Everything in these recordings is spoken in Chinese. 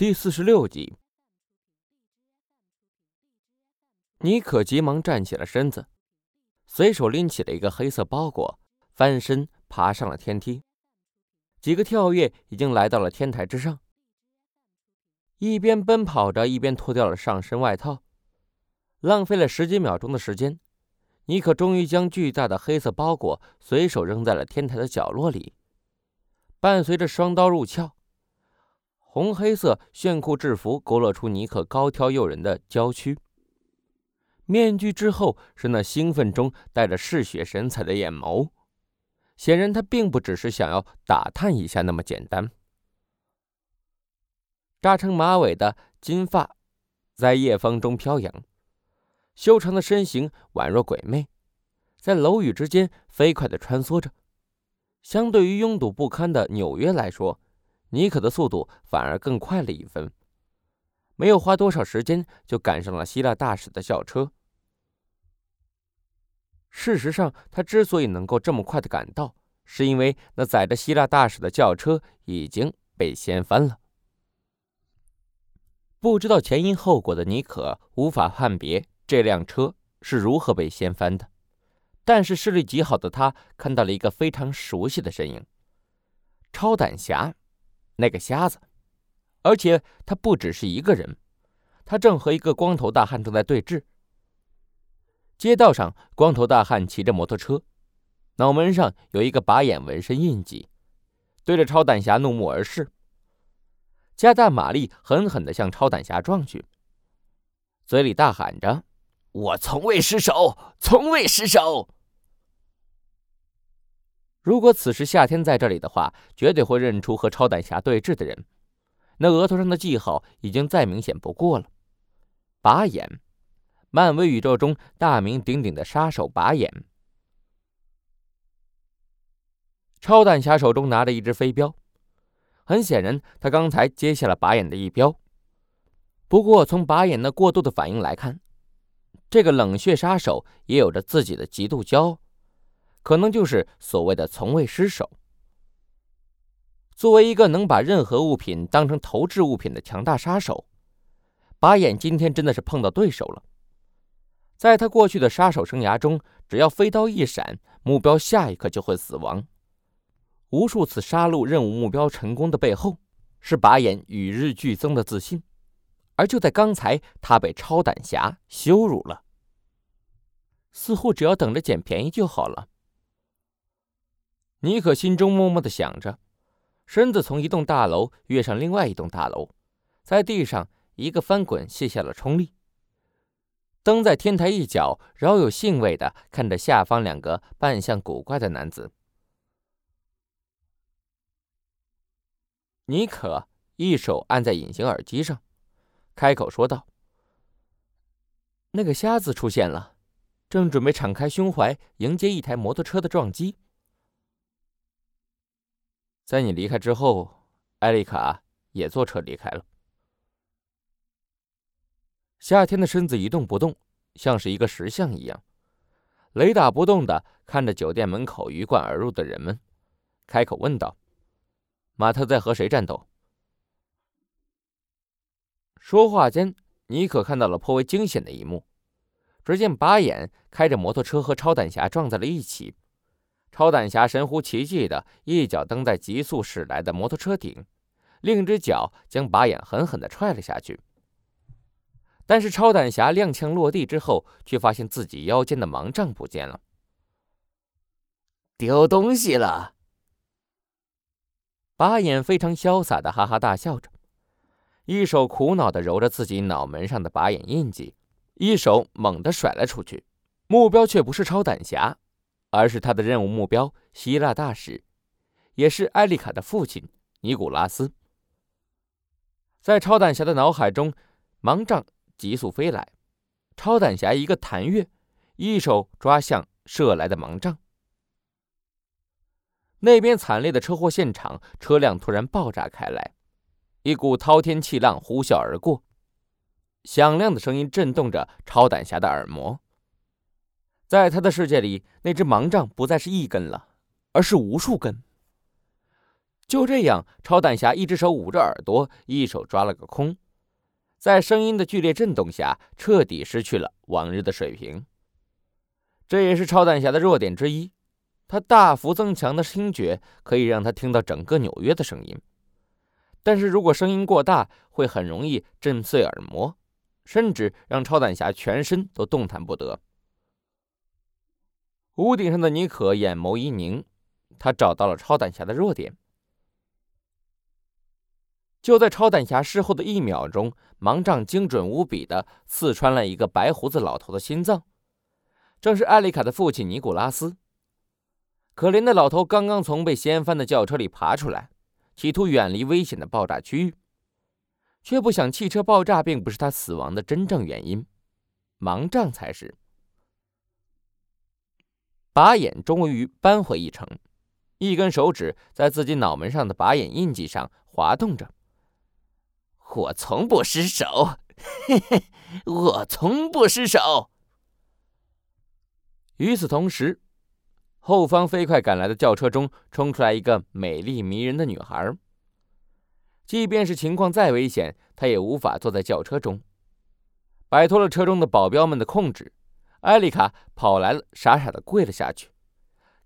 第四十六集，尼可急忙站起了身子，随手拎起了一个黑色包裹，翻身爬上了天梯。几个跳跃，已经来到了天台之上。一边奔跑着，一边脱掉了上身外套，浪费了十几秒钟的时间，尼可终于将巨大的黑色包裹随手扔在了天台的角落里，伴随着双刀入鞘。红黑色炫酷制服勾勒出尼克高挑诱人的娇躯。面具之后是那兴奋中带着嗜血神采的眼眸，显然他并不只是想要打探一下那么简单。扎成马尾的金发在夜风中飘扬，修长的身形宛若鬼魅，在楼宇之间飞快地穿梭着。相对于拥堵不堪的纽约来说，尼可的速度反而更快了一分，没有花多少时间就赶上了希腊大使的轿车。事实上，他之所以能够这么快的赶到，是因为那载着希腊大使的轿车已经被掀翻了。不知道前因后果的尼可无法判别这辆车是如何被掀翻的，但是视力极好的他看到了一个非常熟悉的身影——超胆侠。那个瞎子，而且他不只是一个人，他正和一个光头大汉正在对峙。街道上，光头大汉骑着摩托车，脑门上有一个靶眼纹身印记，对着超胆侠怒目而视，加大马力，狠狠地向超胆侠撞去，嘴里大喊着：“我从未失手，从未失手。”如果此时夏天在这里的话，绝对会认出和超胆侠对峙的人。那额头上的记号已经再明显不过了。拔眼，漫威宇宙中大名鼎鼎的杀手拔眼。超胆侠手中拿着一只飞镖，很显然他刚才接下了拔眼的一镖。不过从拔眼那过度的反应来看，这个冷血杀手也有着自己的极度骄傲。可能就是所谓的从未失手。作为一个能把任何物品当成投掷物品的强大杀手，把眼今天真的是碰到对手了。在他过去的杀手生涯中，只要飞刀一闪，目标下一刻就会死亡。无数次杀戮任务目标成功的背后，是把眼与日俱增的自信。而就在刚才，他被超胆侠羞辱了。似乎只要等着捡便宜就好了。尼可心中默默的想着，身子从一栋大楼跃上另外一栋大楼，在地上一个翻滚，卸下了冲力，蹬在天台一角，饶有兴味的看着下方两个扮相古怪的男子。尼可一手按在隐形耳机上，开口说道：“那个瞎子出现了，正准备敞开胸怀迎接一台摩托车的撞击。”在你离开之后，艾丽卡也坐车离开了。夏天的身子一动不动，像是一个石像一样，雷打不动的看着酒店门口鱼贯而入的人们，开口问道：“马特在和谁战斗？”说话间，尼可看到了颇为惊险的一幕：只见巴眼开着摩托车和超胆侠撞在了一起。超胆侠神乎其技的一脚蹬在急速驶来的摩托车顶，另一只脚将靶眼狠狠地踹了下去。但是超胆侠踉跄落地之后，却发现自己腰间的盲杖不见了，丢东西了。把眼非常潇洒的哈哈大笑着，一手苦恼地揉着自己脑门上的靶眼印记，一手猛地甩了出去，目标却不是超胆侠。而是他的任务目标——希腊大使，也是艾丽卡的父亲尼古拉斯。在超胆侠的脑海中，盲杖急速飞来，超胆侠一个弹跃，一手抓向射来的盲杖。那边惨烈的车祸现场，车辆突然爆炸开来，一股滔天气浪呼啸而过，响亮的声音震动着超胆侠的耳膜。在他的世界里，那只盲杖不再是一根了，而是无数根。就这样，超胆侠一只手捂着耳朵，一手抓了个空，在声音的剧烈震动下，彻底失去了往日的水平。这也是超胆侠的弱点之一，他大幅增强的听觉可以让他听到整个纽约的声音，但是如果声音过大，会很容易震碎耳膜，甚至让超胆侠全身都动弹不得。屋顶上的尼可眼眸一凝，他找到了超胆侠的弱点。就在超胆侠事后的一秒钟，盲杖精准无比的刺穿了一个白胡子老头的心脏，正是艾丽卡的父亲尼古拉斯。可怜的老头刚刚从被掀翻的轿车里爬出来，企图远离危险的爆炸区域，却不想汽车爆炸并不是他死亡的真正原因，盲杖才是。把眼终于扳回一城，一根手指在自己脑门上的把眼印记上滑动着。我从不失手，嘿嘿，我从不失手。与此同时，后方飞快赶来的轿车中冲出来一个美丽迷人的女孩。即便是情况再危险，她也无法坐在轿车中。摆脱了车中的保镖们的控制，艾丽卡跑来了，傻傻的跪了下去，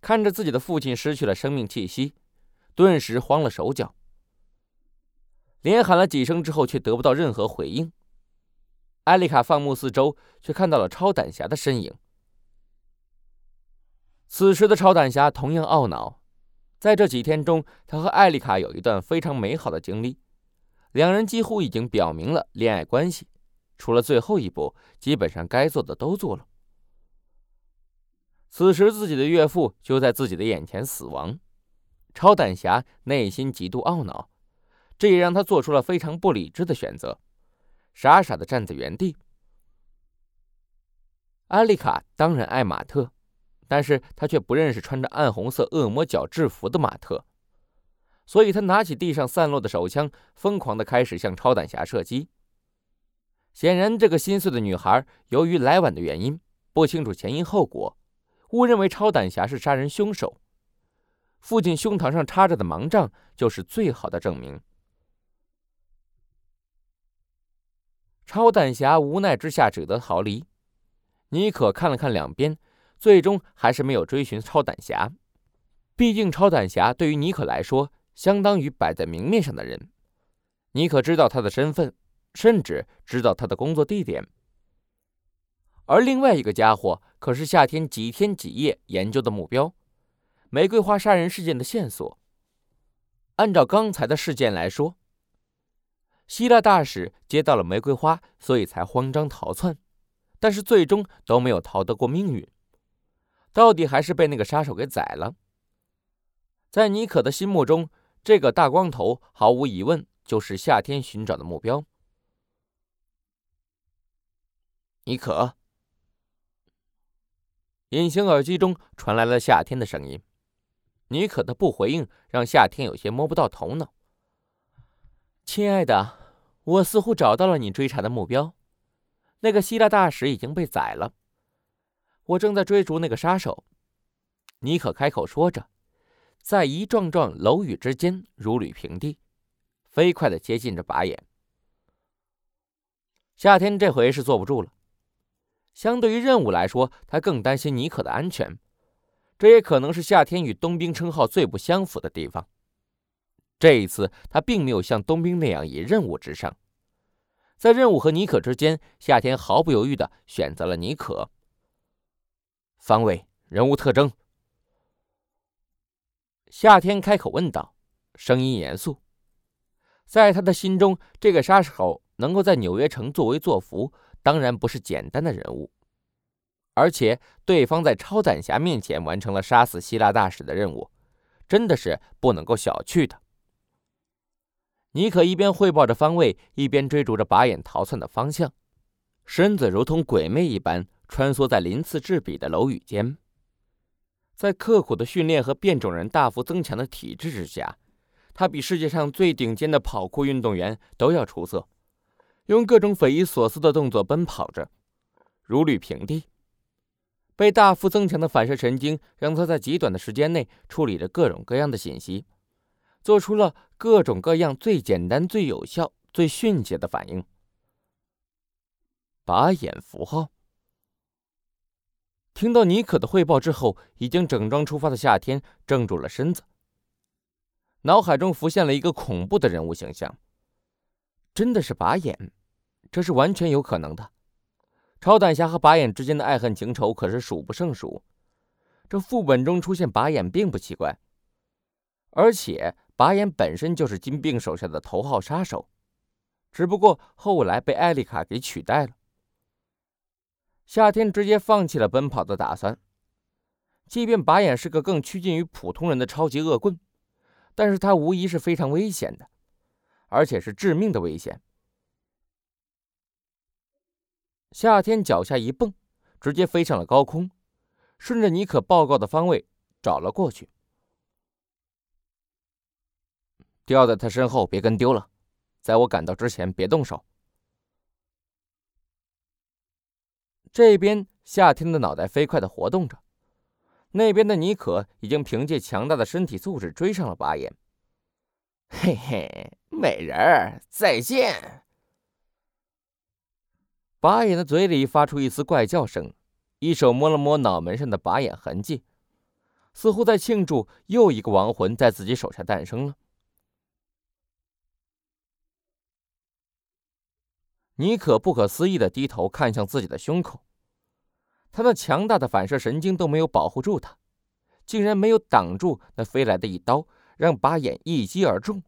看着自己的父亲失去了生命气息，顿时慌了手脚。连喊了几声之后，却得不到任何回应。艾丽卡放目四周，却看到了超胆侠的身影。此时的超胆侠同样懊恼，在这几天中，他和艾丽卡有一段非常美好的经历，两人几乎已经表明了恋爱关系，除了最后一步，基本上该做的都做了。此时自己的岳父就在自己的眼前死亡，超胆侠内心极度懊恼。这也让他做出了非常不理智的选择，傻傻的站在原地。艾丽卡当然爱马特，但是他却不认识穿着暗红色恶魔角制服的马特，所以他拿起地上散落的手枪，疯狂的开始向超胆侠射击。显然，这个心碎的女孩由于来晚的原因，不清楚前因后果，误认为超胆侠是杀人凶手。父亲胸膛上插着的盲杖就是最好的证明。超胆侠无奈之下只得逃离。尼可看了看两边，最终还是没有追寻超胆侠。毕竟超胆侠对于尼可来说，相当于摆在明面上的人。尼可知道他的身份，甚至知道他的工作地点。而另外一个家伙，可是夏天几天几夜研究的目标——玫瑰花杀人事件的线索。按照刚才的事件来说。希腊大使接到了玫瑰花，所以才慌张逃窜，但是最终都没有逃得过命运，到底还是被那个杀手给宰了。在尼可的心目中，这个大光头毫无疑问就是夏天寻找的目标。尼可，隐形耳机中传来了夏天的声音。尼可的不回应让夏天有些摸不到头脑。亲爱的，我似乎找到了你追查的目标。那个希腊大使已经被宰了。我正在追逐那个杀手。尼可开口说着，在一幢幢楼宇之间如履平地，飞快的接近着靶眼。夏天这回是坐不住了。相对于任务来说，他更担心尼可的安全。这也可能是夏天与冬兵称号最不相符的地方。这一次，他并没有像冬兵那样以任务至上，在任务和尼可之间，夏天毫不犹豫的选择了尼可。方位、人物特征。夏天开口问道，声音严肃。在他的心中，这个杀手能够在纽约城作威作福，当然不是简单的人物，而且对方在超胆侠面前完成了杀死希腊大使的任务，真的是不能够小觑的。尼可一边汇报着方位，一边追逐着靶眼逃窜的方向，身子如同鬼魅一般穿梭在鳞次栉比的楼宇间。在刻苦的训练和变种人大幅增强的体质之下，他比世界上最顶尖的跑酷运动员都要出色，用各种匪夷所思的动作奔跑着，如履平地。被大幅增强的反射神经让他在极短的时间内处理着各种各样的信息。做出了各种各样最简单、最有效、最迅捷的反应。把眼符号。听到尼可的汇报之后，已经整装出发的夏天怔住了身子，脑海中浮现了一个恐怖的人物形象。真的是把眼，这是完全有可能的。超胆侠和把眼之间的爱恨情仇可是数不胜数，这副本中出现把眼并不奇怪。而且把眼本身就是金并手下的头号杀手，只不过后来被艾丽卡给取代了。夏天直接放弃了奔跑的打算。即便把眼是个更趋近于普通人的超级恶棍，但是他无疑是非常危险的，而且是致命的危险。夏天脚下一蹦，直接飞上了高空，顺着尼可报告的方位找了过去。掉在他身后，别跟丢了，在我赶到之前别动手。这边夏天的脑袋飞快的活动着，那边的尼可已经凭借强大的身体素质追上了巴眼。嘿嘿，美人儿，再见！把眼的嘴里发出一丝怪叫声，一手摸了摸脑门上的把眼痕迹，似乎在庆祝又一个亡魂在自己手下诞生了。尼可不可思议的低头看向自己的胸口，他那强大的反射神经都没有保护住他，竟然没有挡住那飞来的一刀，让把眼一击而中。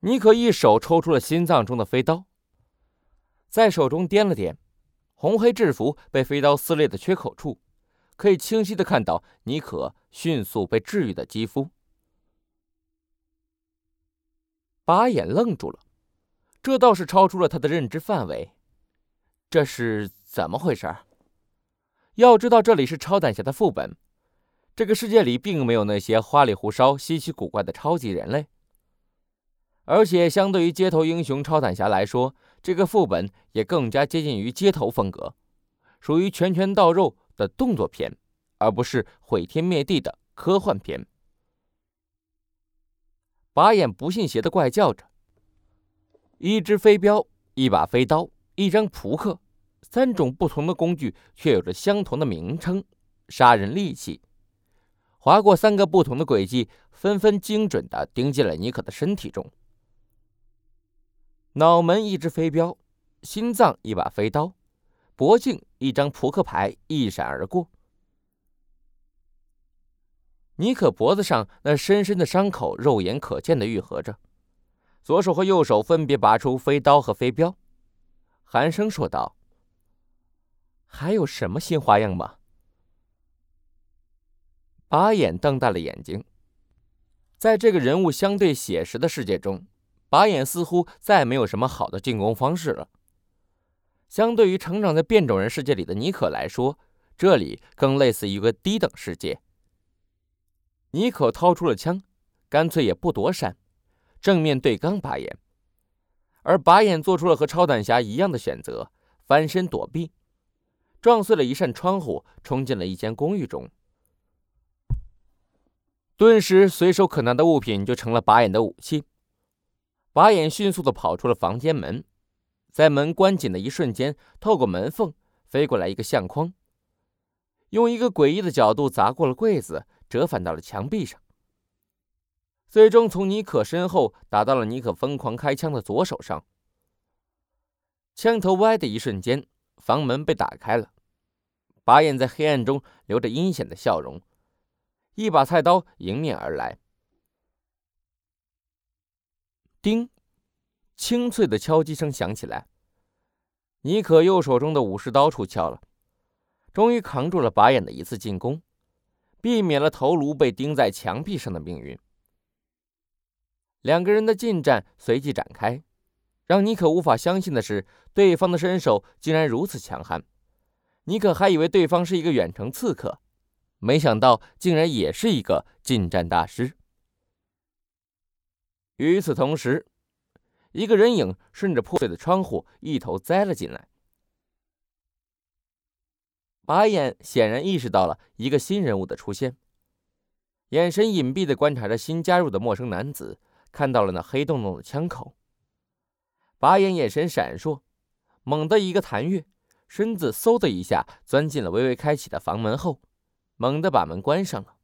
尼可一手抽出了心脏中的飞刀，在手中掂了掂，红黑制服被飞刀撕裂的缺口处，可以清晰的看到尼可迅速被治愈的肌肤。把眼愣住了。这倒是超出了他的认知范围，这是怎么回事？要知道这里是超胆侠的副本，这个世界里并没有那些花里胡哨、稀奇古怪的超级人类。而且，相对于街头英雄超胆侠来说，这个副本也更加接近于街头风格，属于拳拳到肉的动作片，而不是毁天灭地的科幻片。把眼不信邪的怪叫着。一只飞镖，一把飞刀，一张扑克，三种不同的工具，却有着相同的名称——杀人利器。划过三个不同的轨迹，纷纷精准的钉进了尼可的身体中。脑门一只飞镖，心脏一把飞刀，脖颈一张扑克牌一闪而过。尼可脖子上那深深的伤口，肉眼可见的愈合着。左手和右手分别拔出飞刀和飞镖，寒声说道：“还有什么新花样吗？”把眼瞪大了眼睛，在这个人物相对写实的世界中，把眼似乎再没有什么好的进攻方式了。相对于成长在变种人世界里的尼可来说，这里更类似一个低等世界。尼可掏出了枪，干脆也不躲闪。正面对刚把眼，而把眼做出了和超胆侠一样的选择，翻身躲避，撞碎了一扇窗户，冲进了一间公寓中。顿时，随手可拿的物品就成了把眼的武器。把眼迅速的跑出了房间门，在门关紧的一瞬间，透过门缝飞过来一个相框，用一个诡异的角度砸过了柜子，折返到了墙壁上。最终从尼可身后打到了尼可疯狂开枪的左手上，枪头歪的一瞬间，房门被打开了，把眼在黑暗中留着阴险的笑容，一把菜刀迎面而来，叮，清脆的敲击声响起来，尼可右手中的武士刀出鞘了，终于扛住了把眼的一次进攻，避免了头颅被钉在墙壁上的命运。两个人的近战随即展开，让尼可无法相信的是，对方的身手竟然如此强悍。尼可还以为对方是一个远程刺客，没想到竟然也是一个近战大师。与此同时，一个人影顺着破碎的窗户一头栽了进来。把眼显然意识到了一个新人物的出现，眼神隐蔽地观察着新加入的陌生男子，看到了那黑洞洞的枪口。把眼眼神闪烁，猛地一个弹跃，身子嗖的一下钻进了微微开启的房门后，猛地把门关上了。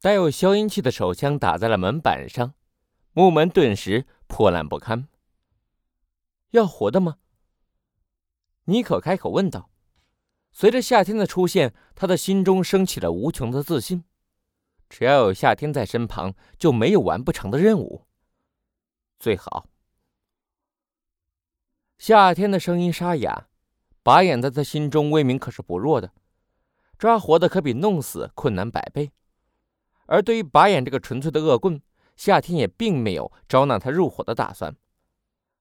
带有消音器的手枪打在了门板上，木门顿时破烂不堪。要活的吗？妮可开口问道。随着夏天的出现，他的心中升起了无穷的自信。只要有夏天在身旁，就没有完不成的任务。最好。夏天的声音沙哑，把眼在他心中威名可是不弱的，抓活的可比弄死困难百倍。而对于把眼这个纯粹的恶棍，夏天也并没有招纳他入伙的打算，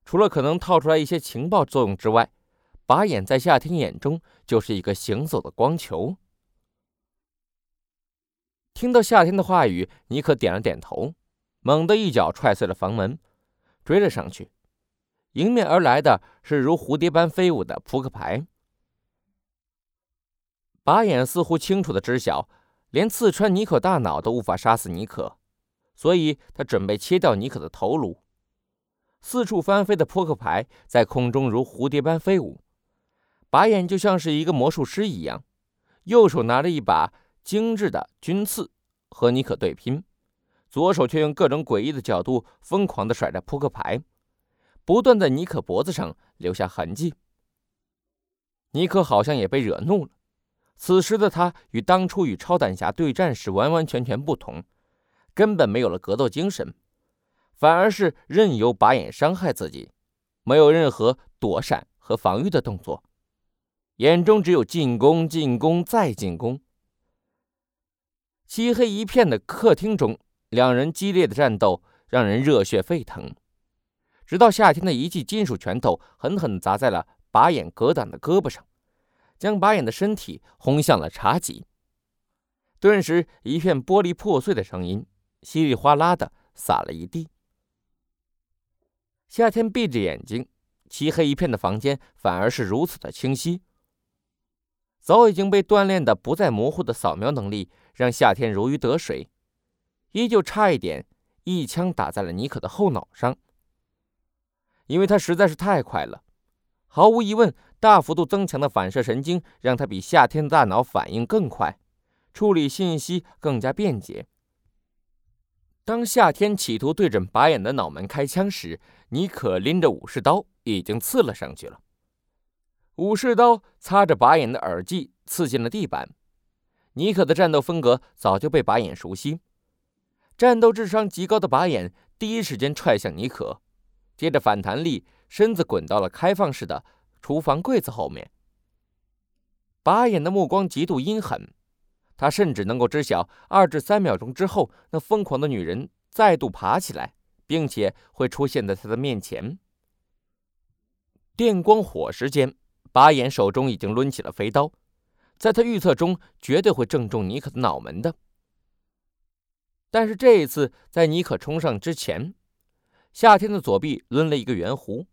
除了可能套出来一些情报作用之外，把眼在夏天眼中就是一个行走的光球。听到夏天的话语，尼克点了点头，猛地一脚踹碎了房门，追了上去。迎面而来的是如蝴蝶般飞舞的扑克牌。把眼似乎清楚的知晓，连刺穿尼可大脑都无法杀死尼可，所以他准备切掉尼可的头颅。四处翻飞的扑克牌在空中如蝴蝶般飞舞，把眼就像是一个魔术师一样，右手拿着一把精致的军刺和尼可对拼，左手却用各种诡异的角度疯狂地甩着扑克牌。不断在尼克脖子上留下痕迹。尼克好像也被惹怒了。此时的他与当初与超胆侠对战时完完全全不同，根本没有了格斗精神，反而是任由把眼伤害自己，没有任何躲闪和防御的动作，眼中只有进攻、进攻再进攻。漆黑一片的客厅中，两人激烈的战斗让人热血沸腾。直到夏天的一记金属拳头狠狠砸在了把眼格挡的胳膊上，将把眼的身体轰向了茶几。顿时，一片玻璃破碎的声音稀里哗啦的洒了一地。夏天闭着眼睛，漆黑一片的房间反而是如此的清晰。早已经被锻炼的不再模糊的扫描能力，让夏天如鱼得水，依旧差一点一枪打在了尼可的后脑上。因为他实在是太快了，毫无疑问，大幅度增强的反射神经让他比夏天的大脑反应更快，处理信息更加便捷。当夏天企图对准把眼的脑门开枪时，尼可拎着武士刀已经刺了上去了。武士刀擦着把眼的耳际，刺进了地板。尼可的战斗风格早就被把眼熟悉，战斗智商极高的把眼第一时间踹向尼可。接着反弹力，身子滚到了开放式的厨房柜子后面。把眼的目光极度阴狠，他甚至能够知晓二至三秒钟之后，那疯狂的女人再度爬起来，并且会出现在他的面前。电光火石间，把眼手中已经抡起了飞刀，在他预测中绝对会正中尼可的脑门的。但是这一次，在尼可冲上之前。夏天的左臂抡了一个圆弧，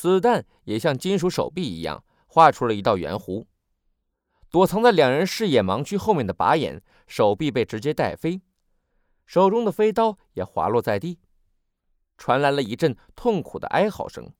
子弹也像金属手臂一样画出了一道圆弧。躲藏在两人视野盲区后面的靶眼，手臂被直接带飞，手中的飞刀也滑落在地，传来了一阵痛苦的哀嚎声。